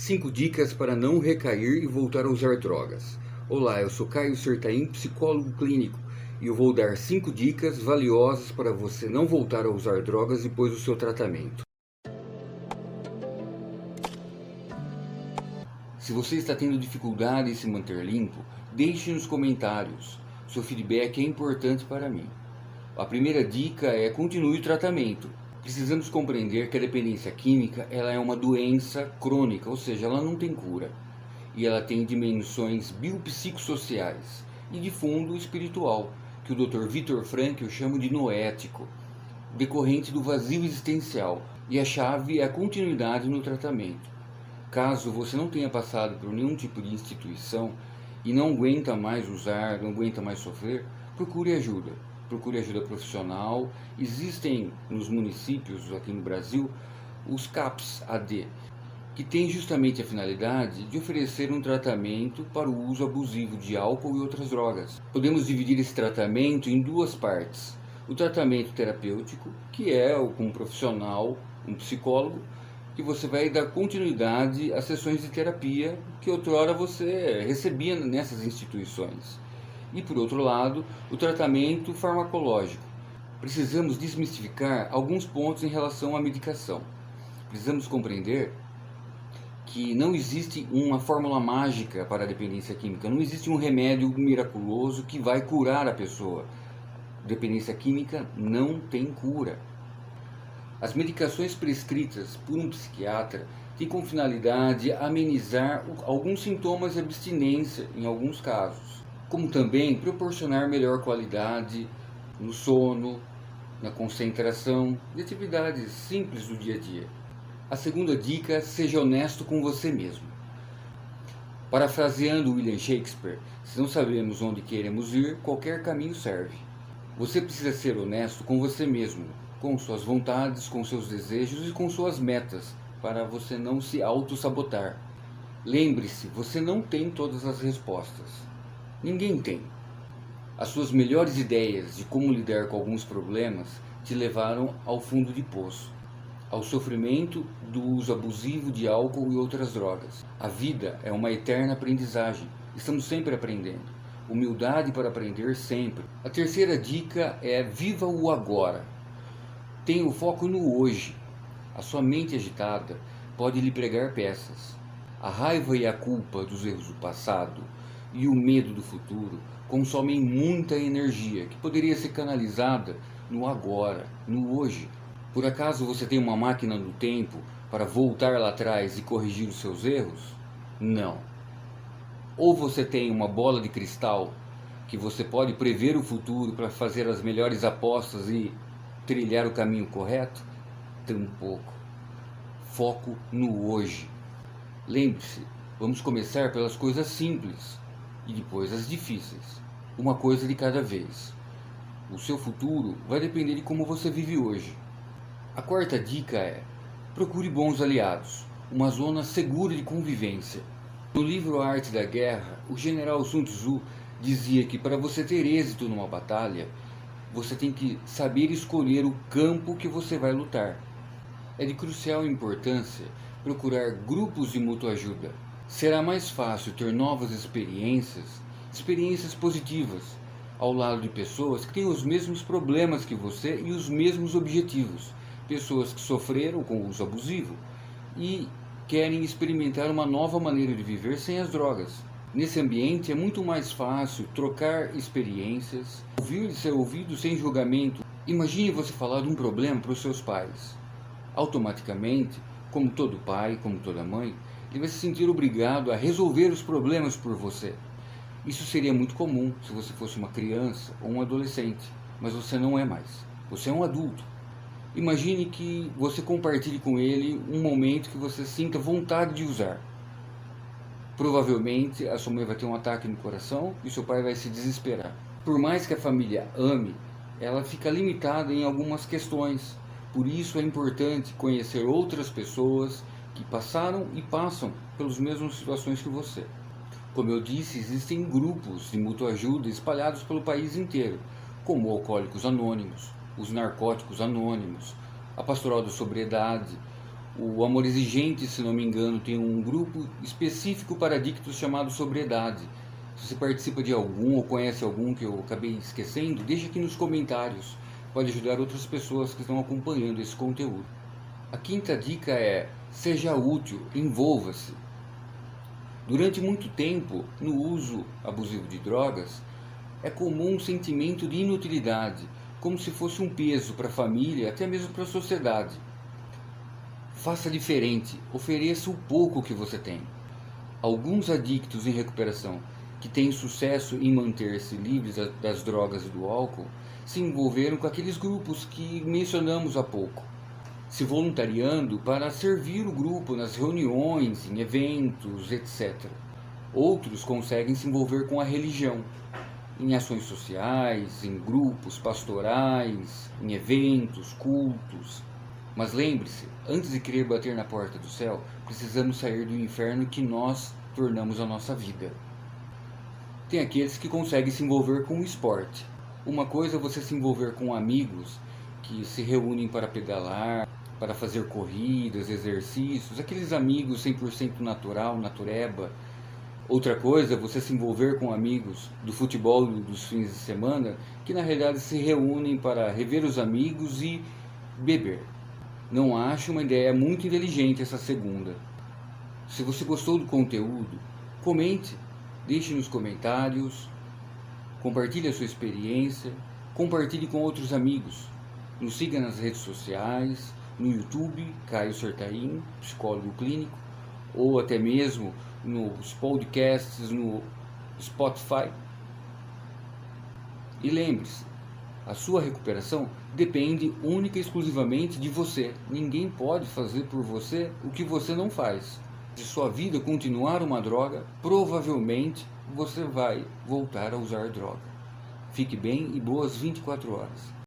5 dicas para não recair e voltar a usar drogas. Olá, eu sou Caio Sertaim, psicólogo clínico, e eu vou dar 5 dicas valiosas para você não voltar a usar drogas depois do seu tratamento. Se você está tendo dificuldade em se manter limpo, deixe nos comentários. Seu feedback é importante para mim. A primeira dica é continue o tratamento. Precisamos compreender que a dependência química ela é uma doença crônica, ou seja, ela não tem cura. E ela tem dimensões biopsicossociais e de fundo espiritual, que o Dr. Viktor Frankl chama de noético, decorrente do vazio existencial, e a chave é a continuidade no tratamento. Caso você não tenha passado por nenhum tipo de instituição e não aguenta mais usar, não aguenta mais sofrer, procure ajuda procure ajuda profissional. Existem nos municípios aqui no Brasil os CAPS AD, que tem justamente a finalidade de oferecer um tratamento para o uso abusivo de álcool e outras drogas. Podemos dividir esse tratamento em duas partes. O tratamento terapêutico, que é com um profissional, um psicólogo, que você vai dar continuidade às sessões de terapia que outrora você recebia nessas instituições e, por outro lado, o tratamento farmacológico. Precisamos desmistificar alguns pontos em relação à medicação. Precisamos compreender que não existe uma fórmula mágica para a dependência química, não existe um remédio miraculoso que vai curar a pessoa. Dependência química não tem cura. As medicações prescritas por um psiquiatra têm como finalidade amenizar alguns sintomas de abstinência em alguns casos como também proporcionar melhor qualidade no sono, na concentração e atividades simples do dia a dia. A segunda dica: seja honesto com você mesmo. Parafraseando William Shakespeare, se não sabemos onde queremos ir, qualquer caminho serve. Você precisa ser honesto com você mesmo, com suas vontades, com seus desejos e com suas metas, para você não se auto-sabotar. Lembre-se, você não tem todas as respostas. Ninguém tem. As suas melhores ideias de como lidar com alguns problemas te levaram ao fundo de poço, ao sofrimento do uso abusivo de álcool e outras drogas. A vida é uma eterna aprendizagem. Estamos sempre aprendendo. Humildade para aprender sempre. A terceira dica é viva o agora. Tenha o foco no hoje. A sua mente agitada pode lhe pregar peças. A raiva e a culpa dos erros do passado e o medo do futuro consomem muita energia que poderia ser canalizada no agora, no hoje. Por acaso você tem uma máquina do tempo para voltar lá atrás e corrigir os seus erros? Não. Ou você tem uma bola de cristal que você pode prever o futuro para fazer as melhores apostas e trilhar o caminho correto? Tampouco. Foco no hoje. Lembre-se, vamos começar pelas coisas simples e depois as difíceis, uma coisa de cada vez. O seu futuro vai depender de como você vive hoje. A quarta dica é: procure bons aliados, uma zona segura de convivência. No livro A Arte da Guerra, o general Sun Tzu dizia que para você ter êxito numa batalha, você tem que saber escolher o campo que você vai lutar. É de crucial importância procurar grupos de mútua ajuda, será mais fácil ter novas experiências, experiências positivas, ao lado de pessoas que têm os mesmos problemas que você e os mesmos objetivos, pessoas que sofreram com uso abusivo e querem experimentar uma nova maneira de viver sem as drogas. Nesse ambiente é muito mais fácil trocar experiências, ouvir e ser ouvido sem julgamento. Imagine você falar de um problema para os seus pais. Automaticamente, como todo pai, como toda mãe, ele vai se sentir obrigado a resolver os problemas por você. Isso seria muito comum se você fosse uma criança ou um adolescente, mas você não é mais. Você é um adulto. Imagine que você compartilhe com ele um momento que você sinta vontade de usar. Provavelmente a sua mãe vai ter um ataque no coração e seu pai vai se desesperar. Por mais que a família ame, ela fica limitada em algumas questões. Por isso é importante conhecer outras pessoas que passaram e passam pelas mesmas situações que você. Como eu disse, existem grupos de mútua ajuda espalhados pelo país inteiro, como Alcoólicos Anônimos, os Narcóticos Anônimos, a Pastoral da Sobriedade, O Amor Exigente, se não me engano, tem um grupo específico para adictos chamado Sobriedade. Se você participa de algum ou conhece algum que eu acabei esquecendo, deixa aqui nos comentários. Pode ajudar outras pessoas que estão acompanhando esse conteúdo. A quinta dica é: seja útil, envolva-se. Durante muito tempo, no uso abusivo de drogas, é comum um sentimento de inutilidade, como se fosse um peso para a família, até mesmo para a sociedade. Faça diferente, ofereça o pouco que você tem. Alguns adictos em recuperação que têm sucesso em manter-se livres das drogas e do álcool se envolveram com aqueles grupos que mencionamos há pouco, se voluntariando para servir o grupo nas reuniões, em eventos, etc. Outros conseguem se envolver com a religião, em ações sociais, em grupos pastorais, em eventos, cultos, mas lembre-se, antes de querer bater na porta do céu, precisamos sair do inferno que nós tornamos a nossa vida. Tem aqueles que conseguem se envolver com o esporte. Uma coisa é você se envolver com amigos que se reúnem para pedalar, para fazer corridas, exercícios, aqueles amigos 100% natural, natureba. Outra coisa você se envolver com amigos do futebol dos fins de semana que na realidade se reúnem para rever os amigos e beber. Não acho uma ideia muito inteligente essa segunda. Se você gostou do conteúdo, comente, deixe nos comentários, compartilhe a sua experiência, compartilhe com outros amigos. Nos siga nas redes sociais, no YouTube, Caio Sertaim, psicólogo clínico, ou até mesmo nos podcasts no Spotify. E lembre-se, a sua recuperação depende única e exclusivamente de você. Ninguém pode fazer por você o que você não faz. Se sua vida continuar uma droga, provavelmente você vai voltar a usar droga. Fique bem e boas 24 horas.